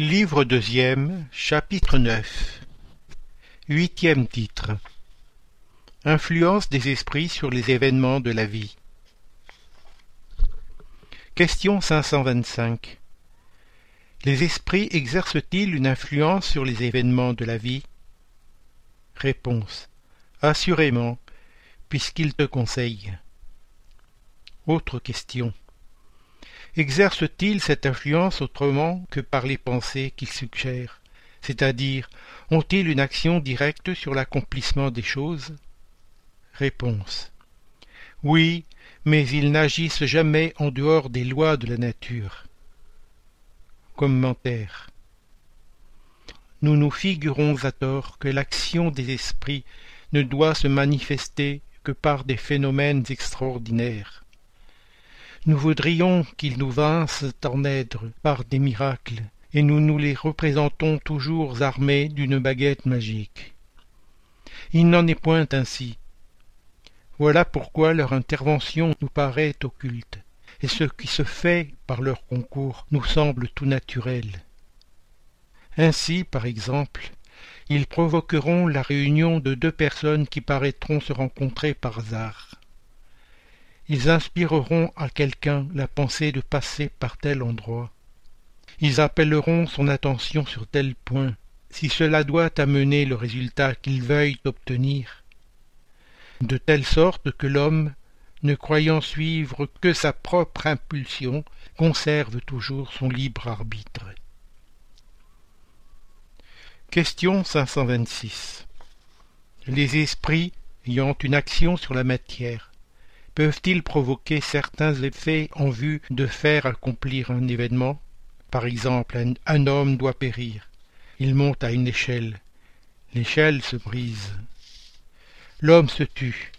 Livre deuxième, chapitre neuf. Huitième titre. Influence des esprits sur les événements de la vie. Question 525 Les esprits exercent-ils une influence sur les événements de la vie? Réponse. Assurément, puisqu'ils te conseillent. Autre question exercent-ils cette influence autrement que par les pensées qu'ils suggèrent C'est-à-dire, ont-ils une action directe sur l'accomplissement des choses? Réponse. Oui, mais ils n'agissent jamais en dehors des lois de la nature. Commentaire. Nous nous figurons à tort que l'action des esprits ne doit se manifester que par des phénomènes extraordinaires nous voudrions qu'ils nous vinssent en aide par des miracles, et nous nous les représentons toujours armés d'une baguette magique. Il n'en est point ainsi. Voilà pourquoi leur intervention nous paraît occulte, et ce qui se fait par leur concours nous semble tout naturel. Ainsi, par exemple, ils provoqueront la réunion de deux personnes qui paraîtront se rencontrer par hasard ils inspireront à quelqu'un la pensée de passer par tel endroit. Ils appelleront son attention sur tel point, si cela doit amener le résultat qu'ils veuillent obtenir, de telle sorte que l'homme, ne croyant suivre que sa propre impulsion, conserve toujours son libre arbitre. Question 526 Les esprits ayant une action sur la matière peuvent-ils provoquer certains effets en vue de faire accomplir un événement? Par exemple, un, homme doit périr. Il monte à une échelle. L'échelle se brise. L'homme se tue.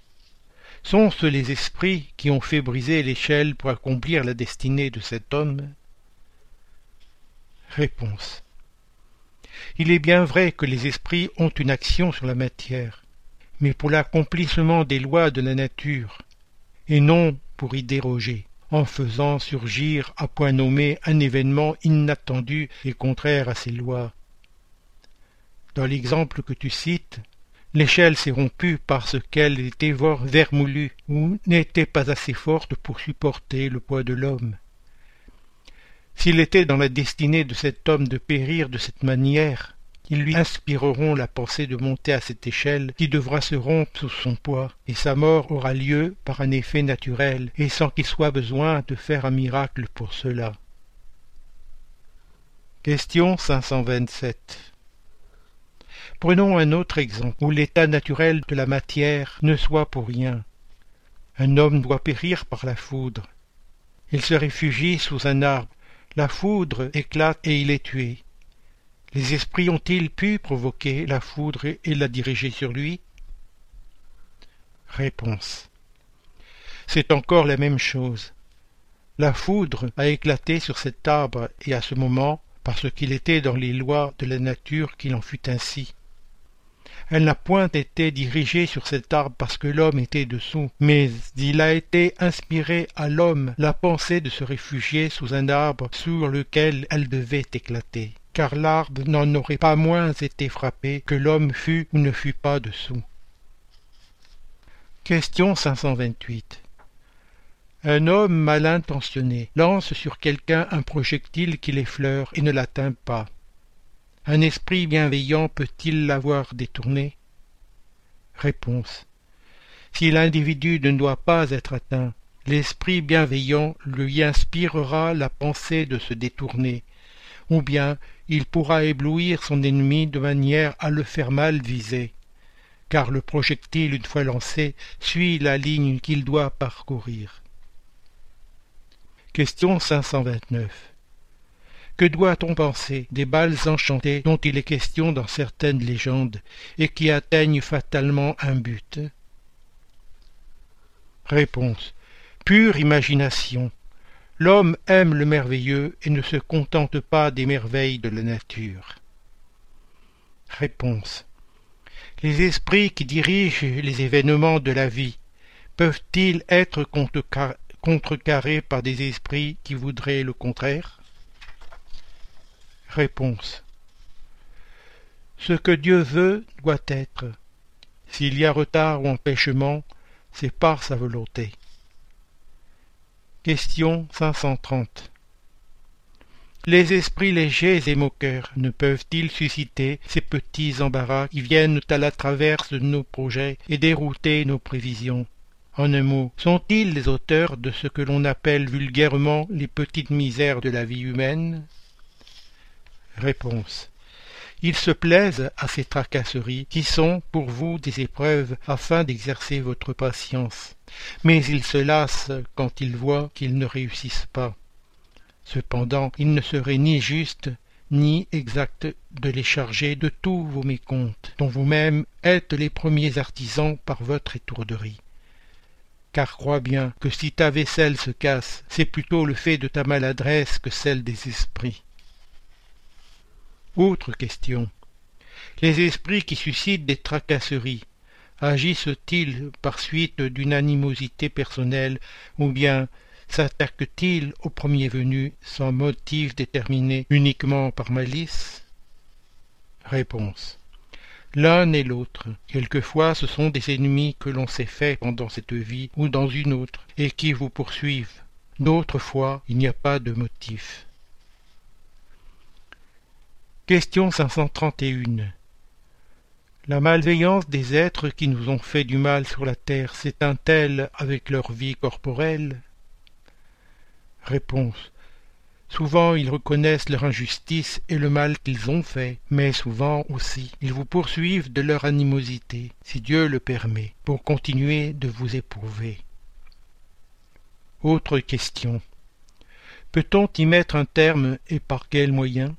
Sont-ce les esprits qui ont fait briser l'échelle pour accomplir la destinée de cet homme? Réponse. Il est bien vrai que les esprits ont une action sur la matière, mais pour l'accomplissement des lois de la nature, et non pour y déroger, en faisant surgir à point nommé un événement inattendu et contraire à ses lois. Dans l'exemple que tu cites, l'échelle s'est rompue parce qu'elle était vermoulue ou n'était pas assez forte pour supporter le poids de l'homme. S'il était dans la destinée de cet homme de périr de cette manière, ils lui inspireront la pensée de monter à cette échelle qui devra se rompre sous son poids, et sa mort aura lieu par un effet naturel, et sans qu'il soit besoin de faire un miracle pour cela. Question 527 Prenons un autre exemple où l'état naturel de la matière ne soit pour rien. Un homme doit périr par la foudre. Il se réfugie sous un arbre. La foudre éclate et il est tué. Les esprits ont-ils pu provoquer la foudre et la diriger sur lui? Réponse. C'est encore la même chose. La foudre a éclaté sur cet arbre et à ce moment, parce qu'il était dans les lois de la nature qu'il en fut ainsi. Elle n'a point été dirigée sur cet arbre parce que l'homme était dessous, mais il a été inspiré à l'homme la pensée de se réfugier sous un arbre sur lequel elle devait éclater car l'arbre n'en aurait pas moins été frappé que l'homme fût ou ne fût pas dessous. Question 528 Un homme mal intentionné lance sur quelqu'un un projectile qui l'effleure et ne l'atteint pas. Un esprit bienveillant peut-il l'avoir détourné? Réponse Si l'individu ne doit pas être atteint, l'esprit bienveillant lui inspirera la pensée de se détourner, ou bien il pourra éblouir son ennemi de manière à le faire mal viser, car le projectile, une fois lancé, suit la ligne qu'il doit parcourir. Question 529 Que doit-on penser des balles enchantées dont il est question dans certaines légendes et qui atteignent fatalement un but? Réponse. Pure imagination, L'homme aime le merveilleux et ne se contente pas des merveilles de la nature. Réponse. Les esprits qui dirigent les événements de la vie peuvent-ils être contrecarrés par des esprits qui voudraient le contraire? Réponse. Ce que Dieu veut doit être. S'il y a retard ou empêchement, c'est par sa volonté. Question 530. Les esprits légers et moqueurs ne peuvent-ils susciter ces petits embarras qui viennent à la traverse de nos projets et dérouter nos prévisions? En un mot, sont-ils les auteurs de ce que l'on appelle vulgairement les petites misères de la vie humaine? Réponse. Ils se plaisent à ces tracasseries qui sont pour vous des épreuves afin d'exercer votre patience, mais ils se lassent quand ils voient qu'ils ne réussissent pas. Cependant, il ne serait ni juste ni exact de les charger de tous vos mécomptes, dont vous-même êtes les premiers artisans par votre étourderie. Car crois bien que si ta vaisselle se casse, c'est plutôt le fait de ta maladresse que celle des esprits. Autre question. Les esprits qui suscitent des tracasseries agissent-ils par suite d'une animosité personnelle ou bien s'attaque-t-il au premier venu sans motif déterminé uniquement par malice? Réponse. L'un et l'autre. Quelquefois ce sont des ennemis que l'on s'est faits pendant cette vie ou dans une autre, et qui vous poursuivent. D'autres fois il n'y a pas de motif. Question 531. La malveillance des êtres qui nous ont fait du mal sur la terre s'éteint-elle avec leur vie corporelle? Réponse. Souvent ils reconnaissent leur injustice et le mal qu'ils ont fait, mais souvent aussi ils vous poursuivent de leur animosité, si Dieu le permet, pour continuer de vous éprouver. Autre question. Peut-on y mettre un terme et par quels moyens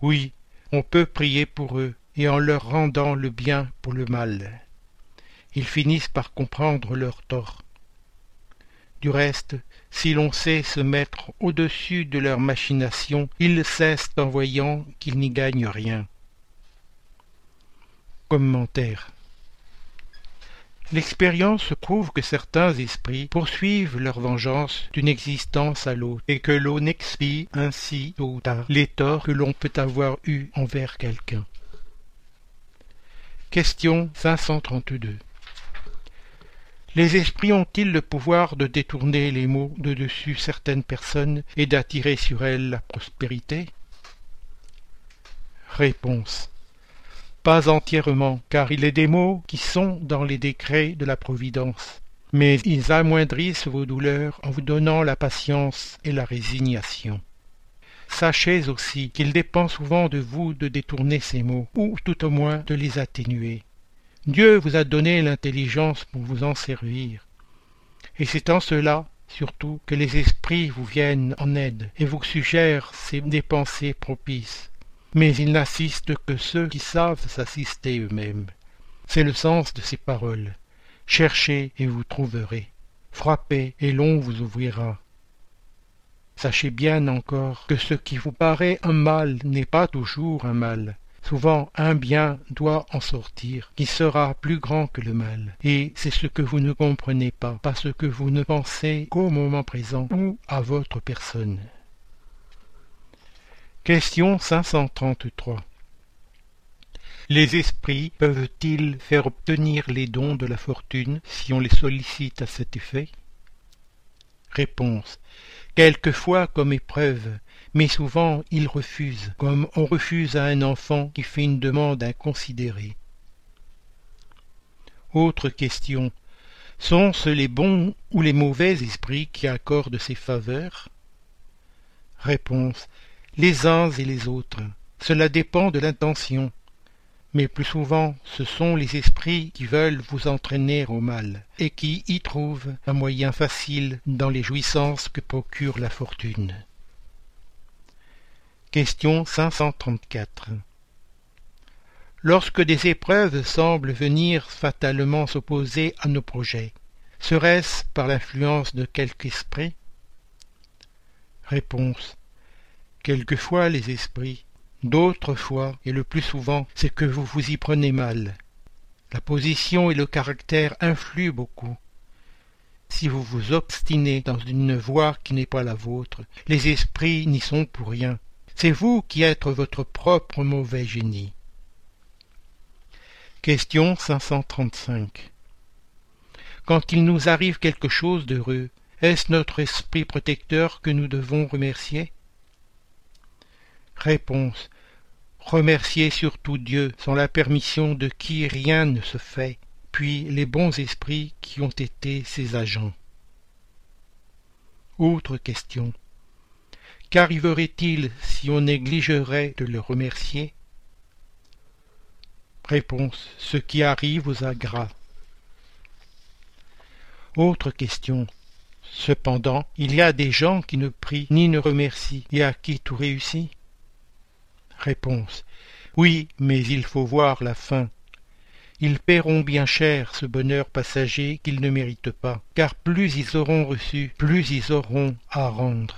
Oui, on peut prier pour eux, et en leur rendant le bien pour le mal. Ils finissent par comprendre leur tort. Du reste, si l'on sait se mettre au-dessus de leurs machinations, ils cessent en voyant qu'ils n'y gagnent rien. Commentaire L'expérience prouve que certains esprits poursuivent leur vengeance d'une existence à l'autre, et que l'on expie ainsi tôt ou tard les torts que l'on peut avoir eus envers quelqu'un. Question 532 les esprits ont-ils le pouvoir de détourner les mots de dessus certaines personnes et d'attirer sur elles la prospérité? Réponse. Pas entièrement, car il est des mots qui sont dans les décrets de la Providence, mais ils amoindrissent vos douleurs en vous donnant la patience et la résignation. Sachez aussi qu'il dépend souvent de vous de détourner ces mots, ou tout au moins de les atténuer. Dieu vous a donné l'intelligence pour vous en servir. Et c'est en cela, surtout, que les esprits vous viennent en aide et vous suggèrent des pensées propices. Mais ils n'assistent que ceux qui savent s'assister eux-mêmes. C'est le sens de ces paroles. Cherchez et vous trouverez. Frappez et l'on vous ouvrira. Sachez bien encore que ce qui vous paraît un mal n'est pas toujours un mal, Souvent un bien doit en sortir, qui sera plus grand que le mal. Et c'est ce que vous ne comprenez pas, parce que vous ne pensez qu'au moment présent ou à votre personne. Question 533 Les esprits peuvent-ils faire obtenir les dons de la fortune si on les sollicite à cet effet? Réponse Quelquefois comme épreuve, mais souvent ils refusent, comme on refuse à un enfant qui fait une demande inconsidérée. Autre question. Sont-ce les bons ou les mauvais esprits qui accordent ces faveurs? Réponse. Les uns et les autres. Cela dépend de l'intention. Mais plus souvent, ce sont les esprits qui veulent vous entraîner au mal, et qui y trouvent un moyen facile dans les jouissances que procure la fortune. Question 534 Lorsque des épreuves semblent venir fatalement s'opposer à nos projets, serait-ce par l'influence de quelque esprit? Réponse Quelquefois les esprits, d'autres fois, et le plus souvent, c'est que vous vous y prenez mal. La position et le caractère influent beaucoup. si vous vous obstinez dans une voie qui n'est pas la vôtre, les esprits n'y sont pour rien. C'est vous qui êtes votre propre mauvais génie. Question 535 Quand il nous arrive quelque chose d'heureux, est-ce notre esprit protecteur que nous devons remercier? Réponse Remercier surtout Dieu, sans la permission de qui rien ne se fait, puis les bons esprits qui ont été ses agents. Autre question. Qu'arriverait-il si on négligerait de le remercier? Réponse. Ce qui arrive aux agrats. Autre question. Cependant, il y a des gens qui ne prient ni ne remercient et à qui tout réussit? Oui, mais il faut voir la fin. Ils paieront bien cher ce bonheur passager qu'ils ne méritent pas, car plus ils auront reçu, plus ils auront à rendre.